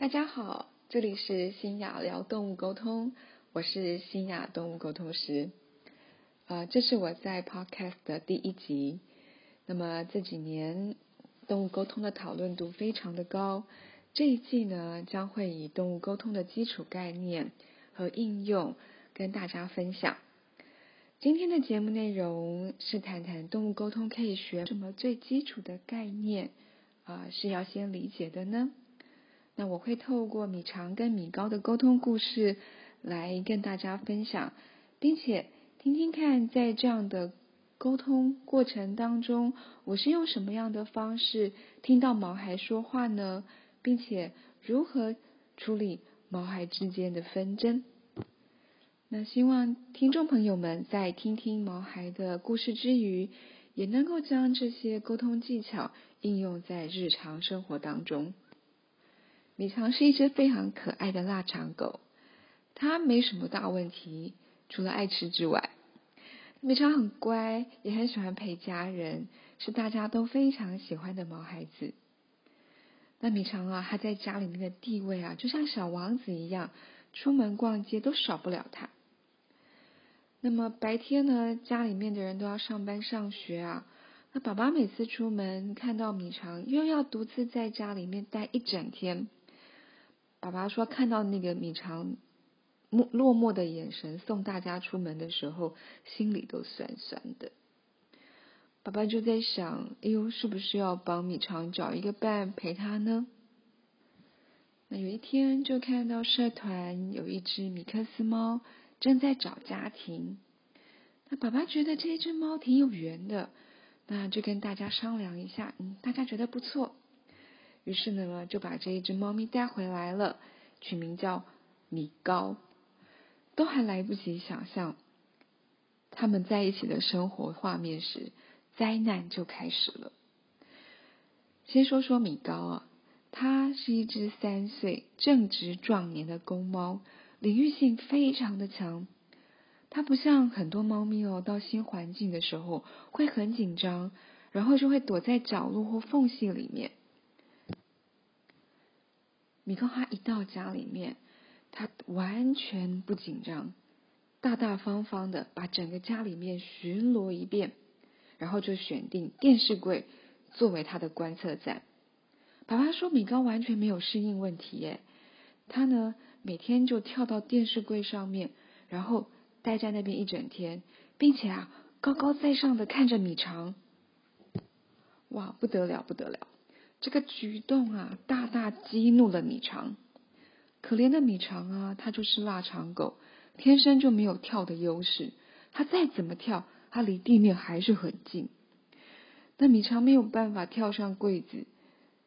大家好，这里是新雅聊动物沟通，我是新雅动物沟通师。呃，这是我在 Podcast 的第一集。那么这几年动物沟通的讨论度非常的高，这一季呢将会以动物沟通的基础概念和应用跟大家分享。今天的节目内容是谈谈动物沟通可以学什么最基础的概念啊，是要先理解的呢？那我会透过米长跟米高的沟通故事来跟大家分享，并且听听看，在这样的沟通过程当中，我是用什么样的方式听到毛孩说话呢？并且如何处理毛孩之间的纷争？那希望听众朋友们在听听毛孩的故事之余，也能够将这些沟通技巧应用在日常生活当中。米肠是一只非常可爱的腊肠狗，它没什么大问题，除了爱吃之外。米肠很乖，也很喜欢陪家人，是大家都非常喜欢的毛孩子。那米肠啊，他在家里面的地位啊，就像小王子一样，出门逛街都少不了他。那么白天呢，家里面的人都要上班上学啊，那爸爸每次出门看到米肠，又要独自在家里面待一整天。爸爸说：“看到那个米长落落寞的眼神，送大家出门的时候，心里都酸酸的。”爸爸就在想：“哎呦，是不是要帮米肠找一个伴陪他呢？”那有一天，就看到社团有一只米克斯猫正在找家庭。那爸爸觉得这只猫挺有缘的，那就跟大家商量一下，嗯，大家觉得不错。于是呢，就把这一只猫咪带回来了，取名叫米高。都还来不及想象他们在一起的生活画面时，灾难就开始了。先说说米高啊，它是一只三岁正值壮年的公猫，领域性非常的强。它不像很多猫咪哦，到新环境的时候会很紧张，然后就会躲在角落或缝隙里面。米高他一到家里面，他完全不紧张，大大方方的把整个家里面巡逻一遍，然后就选定电视柜作为他的观测站。爸爸说米高完全没有适应问题耶，他呢每天就跳到电视柜上面，然后待在那边一整天，并且啊高高在上的看着米长，哇不得了不得了！这个举动啊，大大激怒了米肠。可怜的米肠啊，它就是腊肠狗，天生就没有跳的优势。它再怎么跳，它离地面还是很近。那米肠没有办法跳上柜子，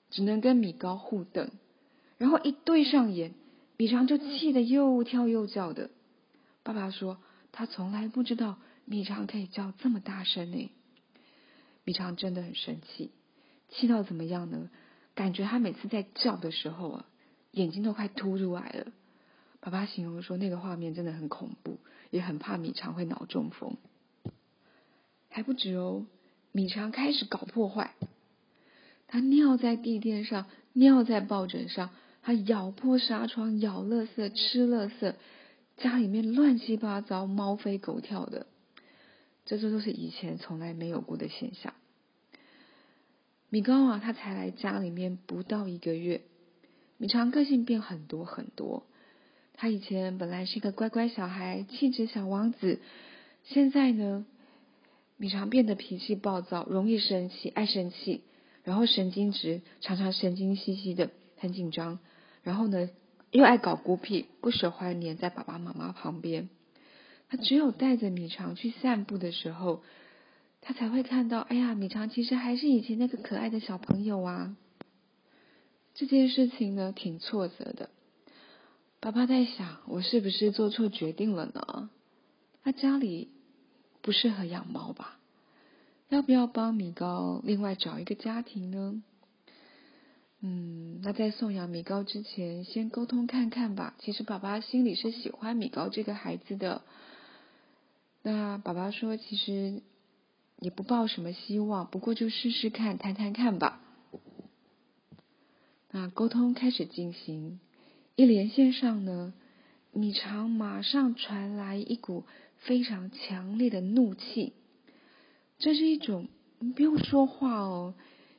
只能跟米高互瞪。然后一对上眼，米肠就气得又跳又叫的。爸爸说，他从来不知道米肠可以叫这么大声呢。米肠真的很生气。气到怎么样呢？感觉他每次在叫的时候啊，眼睛都快凸出来了。爸爸形容说，那个画面真的很恐怖，也很怕米肠会脑中风。还不止哦，米肠开始搞破坏，他尿在地垫上，尿在抱枕上，他咬破纱窗，咬垃圾，吃垃圾，家里面乱七八糟，猫飞狗跳的，这些都是以前从来没有过的现象。米高啊，他才来家里面不到一个月，米长个性变很多很多。他以前本来是一个乖乖小孩，气质小王子，现在呢，米长变得脾气暴躁，容易生气，爱生气，然后神经质，常常神经兮兮的，很紧张，然后呢，又爱搞孤僻，不舍欢黏在爸爸妈妈旁边。他只有带着米长去散步的时候。他才会看到，哎呀，米长其实还是以前那个可爱的小朋友啊。这件事情呢，挺挫折的。爸爸在想，我是不是做错决定了呢？他家里不适合养猫吧？要不要帮米高另外找一个家庭呢？嗯，那在送养米高之前，先沟通看看吧。其实爸爸心里是喜欢米高这个孩子的。那爸爸说，其实。也不抱什么希望，不过就试试看，谈谈看吧。那沟通开始进行，一连线上呢，米肠马上传来一股非常强烈的怒气，这是一种不用说话哦，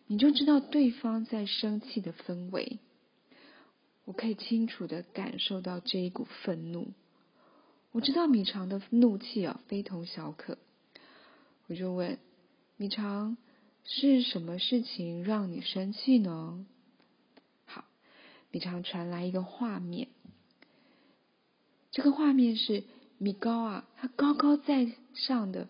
你就知道对方在生气的氛围。我可以清楚的感受到这一股愤怒，我知道米肠的怒气啊非同小可，我就问米肠是什么事情让你生气呢？好米肠传来一个画面，这个画面是米高啊，他高高在上的，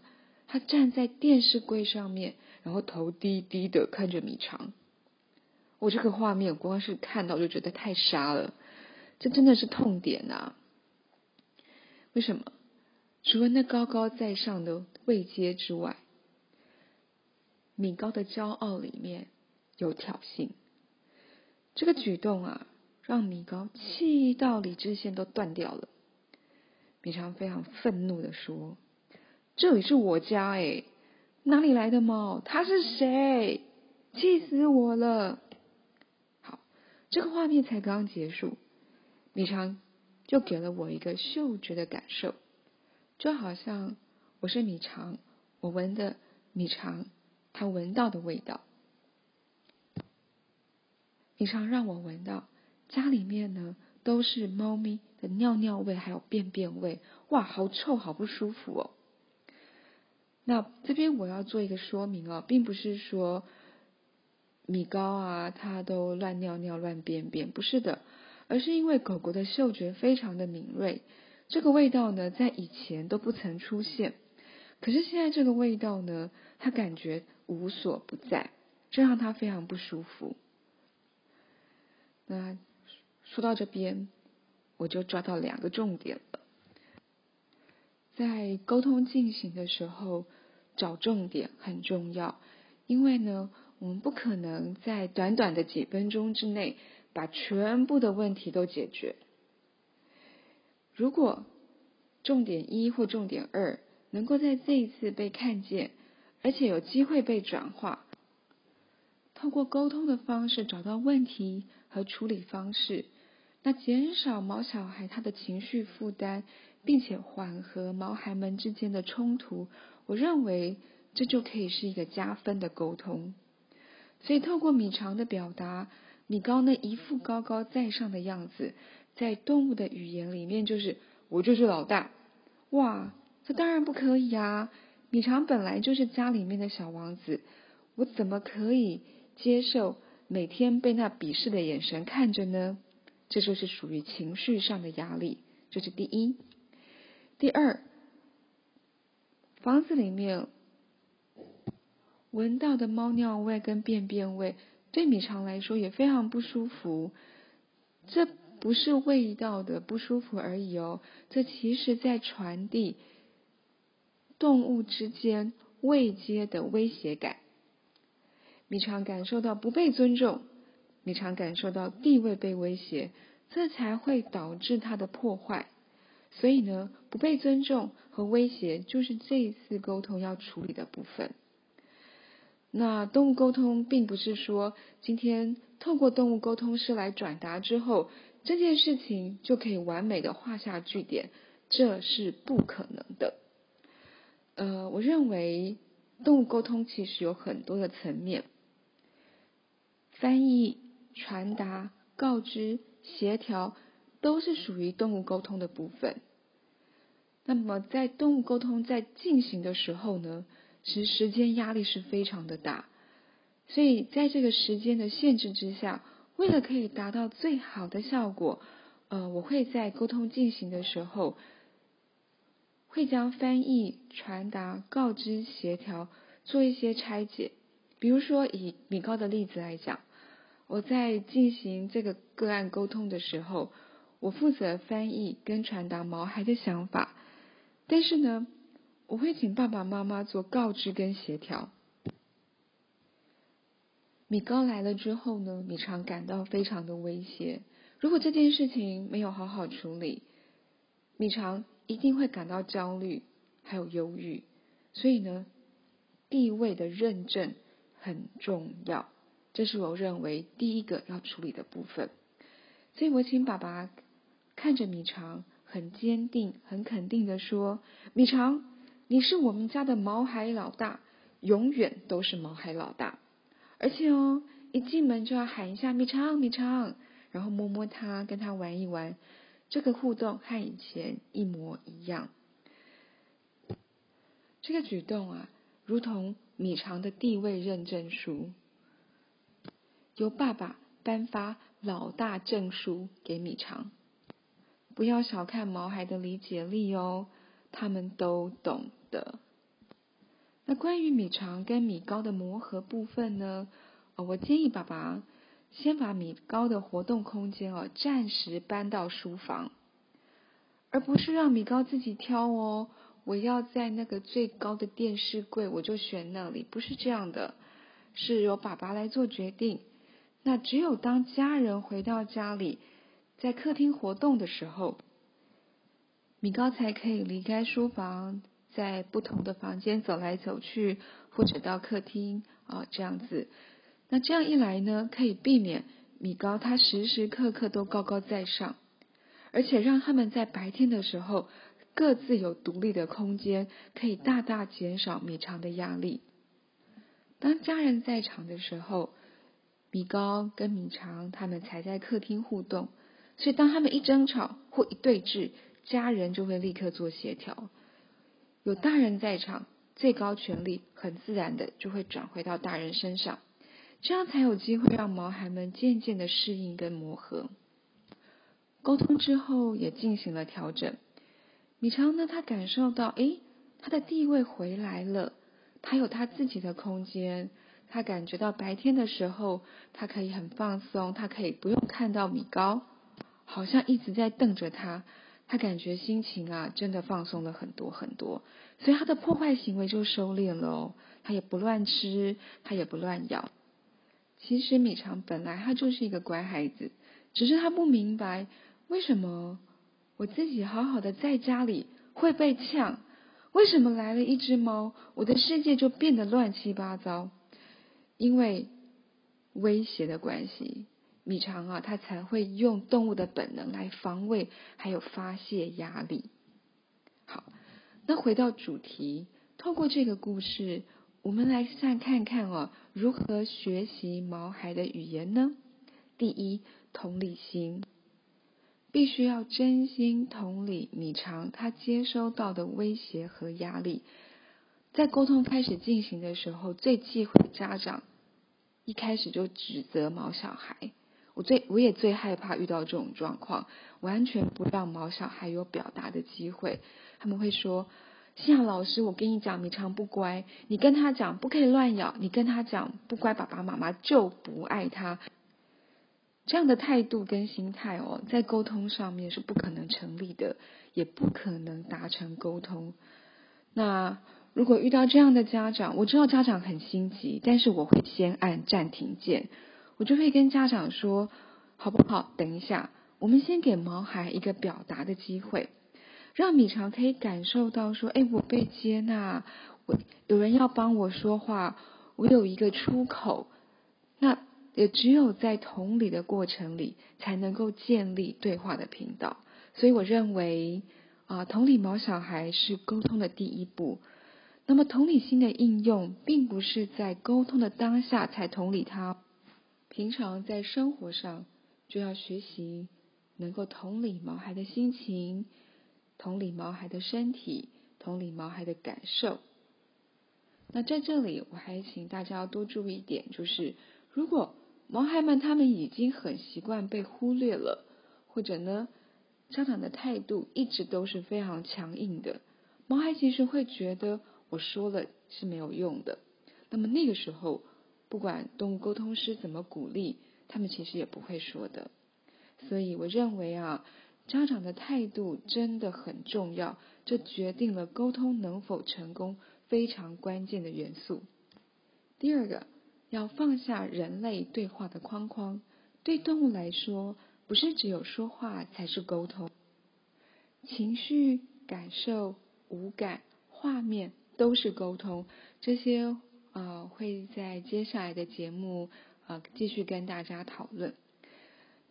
他站在电视柜上面，然后头低低的看着米肠。我这个画面光是看到就觉得太傻了，这真的是痛点啊！为什么？除了那高高在上的位阶之外，米高的骄傲里面有挑衅。这个举动啊。让米高气到理智线都断掉了。米长非常愤怒的说：“这里是我家哎，哪里来的猫？他是谁？气死我了！”好，这个画面才刚结束，米长就给了我一个嗅觉的感受，就好像我是米肠，我闻的米肠他闻到的味道。米肠让我闻到。家里面呢都是猫咪的尿尿味，还有便便味，哇，好臭，好不舒服哦。那这边我要做一个说明哦，并不是说米高啊，它都乱尿尿、乱便便，不是的，而是因为狗狗的嗅觉非常的敏锐，这个味道呢在以前都不曾出现，可是现在这个味道呢，他感觉无所不在，这让他非常不舒服。那。说到这边，我就抓到两个重点了。在沟通进行的时候，找重点很重要，因为呢，我们不可能在短短的几分钟之内把全部的问题都解决。如果重点一或重点二能够在这一次被看见，而且有机会被转化，透过沟通的方式找到问题和处理方式。那减少毛小孩他的情绪负担，并且缓和毛孩们之间的冲突，我认为这就可以是一个加分的沟通。所以透过米长的表达，米高那一副高高在上的样子，在动物的语言里面就是我就是老大，哇，这当然不可以啊！米长本来就是家里面的小王子，我怎么可以接受每天被那鄙视的眼神看着呢？这就是属于情绪上的压力，这是第一。第二，房子里面闻到的猫尿味跟便便味，对米肠来说也非常不舒服。这不是味道的不舒服而已哦，这其实在传递动物之间未接的威胁感。米常感受到不被尊重。米常感受到地位被威胁，这才会导致它的破坏。所以呢，不被尊重和威胁就是这一次沟通要处理的部分。那动物沟通并不是说今天透过动物沟通师来转达之后，这件事情就可以完美的画下句点，这是不可能的。呃，我认为动物沟通其实有很多的层面，翻译。传达、告知、协调，都是属于动物沟通的部分。那么，在动物沟通在进行的时候呢，其实时间压力是非常的大。所以，在这个时间的限制之下，为了可以达到最好的效果，呃，我会在沟通进行的时候，会将翻译、传达、告知、协调做一些拆解。比如说，以米高的例子来讲。我在进行这个个案沟通的时候，我负责翻译跟传达毛孩的想法，但是呢，我会请爸爸妈妈做告知跟协调。米高来了之后呢，米常感到非常的威胁。如果这件事情没有好好处理，米常一定会感到焦虑还有忧郁。所以呢，地位的认证很重要。这是我认为第一个要处理的部分。所以我请爸爸看着米肠，很坚定、很肯定的说：“米肠，你是我们家的毛孩老大，永远都是毛孩老大。而且哦，一进门就要喊一下‘米长，米长’，然后摸摸他，跟他玩一玩。这个互动和以前一模一样。这个举动啊，如同米长的地位认证书。”由爸爸颁发老大证书给米长，不要小看毛孩的理解力哦，他们都懂得。那关于米肠跟米高的磨合部分呢？我建议爸爸先把米高的活动空间哦暂时搬到书房，而不是让米高自己挑哦。我要在那个最高的电视柜，我就选那里，不是这样的，是由爸爸来做决定。那只有当家人回到家里，在客厅活动的时候，米高才可以离开书房，在不同的房间走来走去，或者到客厅啊这样子。那这样一来呢，可以避免米高他时时刻刻都高高在上，而且让他们在白天的时候各自有独立的空间，可以大大减少米长的压力。当家人在场的时候。米高跟米长他们才在客厅互动，所以当他们一争吵或一对峙，家人就会立刻做协调。有大人在场，最高权力很自然的就会转回到大人身上，这样才有机会让毛孩们渐渐的适应跟磨合。沟通之后也进行了调整。米长呢，他感受到，诶，他的地位回来了，他有他自己的空间。他感觉到白天的时候，他可以很放松，他可以不用看到米高，好像一直在瞪着他，他感觉心情啊真的放松了很多很多，所以他的破坏行为就收敛了哦，他也不乱吃，他也不乱咬。其实米肠本来他就是一个乖孩子，只是他不明白为什么我自己好好的在家里会被呛，为什么来了一只猫，我的世界就变得乱七八糟。因为威胁的关系，米肠啊，它才会用动物的本能来防卫，还有发泄压力。好，那回到主题，透过这个故事，我们来再看看哦，如何学习毛孩的语言呢？第一，同理心，必须要真心同理米肠他接收到的威胁和压力。在沟通开始进行的时候，最忌讳家长一开始就指责毛小孩。我最我也最害怕遇到这种状况，完全不让毛小孩有表达的机会。他们会说：“幸好老师，我跟你讲，米常不乖，你跟他讲不可以乱咬，你跟他讲不乖，爸爸妈妈就不爱他。”这样的态度跟心态哦，在沟通上面是不可能成立的，也不可能达成沟通。那。如果遇到这样的家长，我知道家长很心急，但是我会先按暂停键，我就会跟家长说，好不好？等一下，我们先给毛孩一个表达的机会，让米长可以感受到说，哎，我被接纳，我有人要帮我说话，我有一个出口。那也只有在同理的过程里，才能够建立对话的频道。所以我认为，啊，同理毛小孩是沟通的第一步。那么同理心的应用，并不是在沟通的当下才同理他，平常在生活上就要学习能够同理毛孩的心情，同理毛孩的身体，同理毛孩的感受。那在这里，我还请大家要多注意一点，就是如果毛孩们他们已经很习惯被忽略了，或者呢，家长的态度一直都是非常强硬的，毛孩其实会觉得。我说了是没有用的，那么那个时候，不管动物沟通师怎么鼓励，他们其实也不会说的。所以我认为啊，家长的态度真的很重要，这决定了沟通能否成功非常关键的元素。第二个，要放下人类对话的框框。对动物来说，不是只有说话才是沟通，情绪、感受、五感、画面。都是沟通，这些呃会在接下来的节目啊继续跟大家讨论。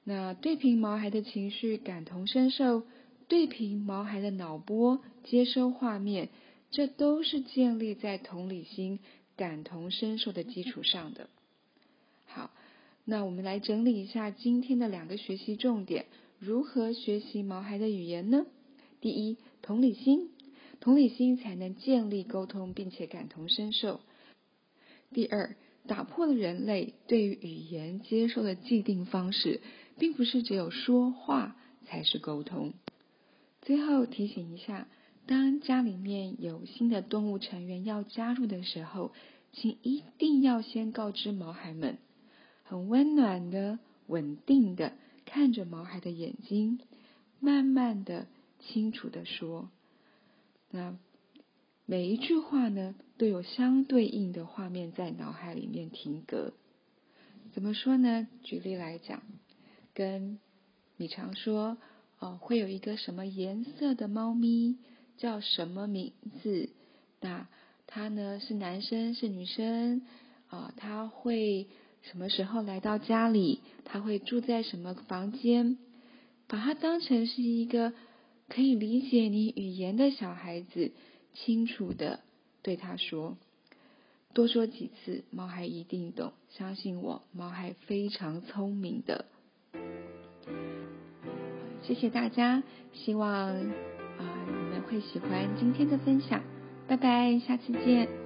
那对平毛孩的情绪感同身受，对平毛孩的脑波接收画面，这都是建立在同理心、感同身受的基础上的。好，那我们来整理一下今天的两个学习重点：如何学习毛孩的语言呢？第一，同理心，同理心才能建立沟通，并且感同身受。第二，打破了人类对于语言接受的既定方式。并不是只有说话才是沟通。最后提醒一下，当家里面有新的动物成员要加入的时候，请一定要先告知毛孩们，很温暖的、稳定的看着毛孩的眼睛，慢慢的、清楚的说。那每一句话呢，都有相对应的画面在脑海里面停格。怎么说呢？举例来讲。跟你常说，哦，会有一个什么颜色的猫咪，叫什么名字？那它呢是男生是女生？啊，他会什么时候来到家里？他会住在什么房间？把它当成是一个可以理解你语言的小孩子，清楚的对他说，多说几次，猫孩一定懂。相信我，猫孩非常聪明的。谢谢大家，希望啊你们会喜欢今天的分享，拜拜，下次见。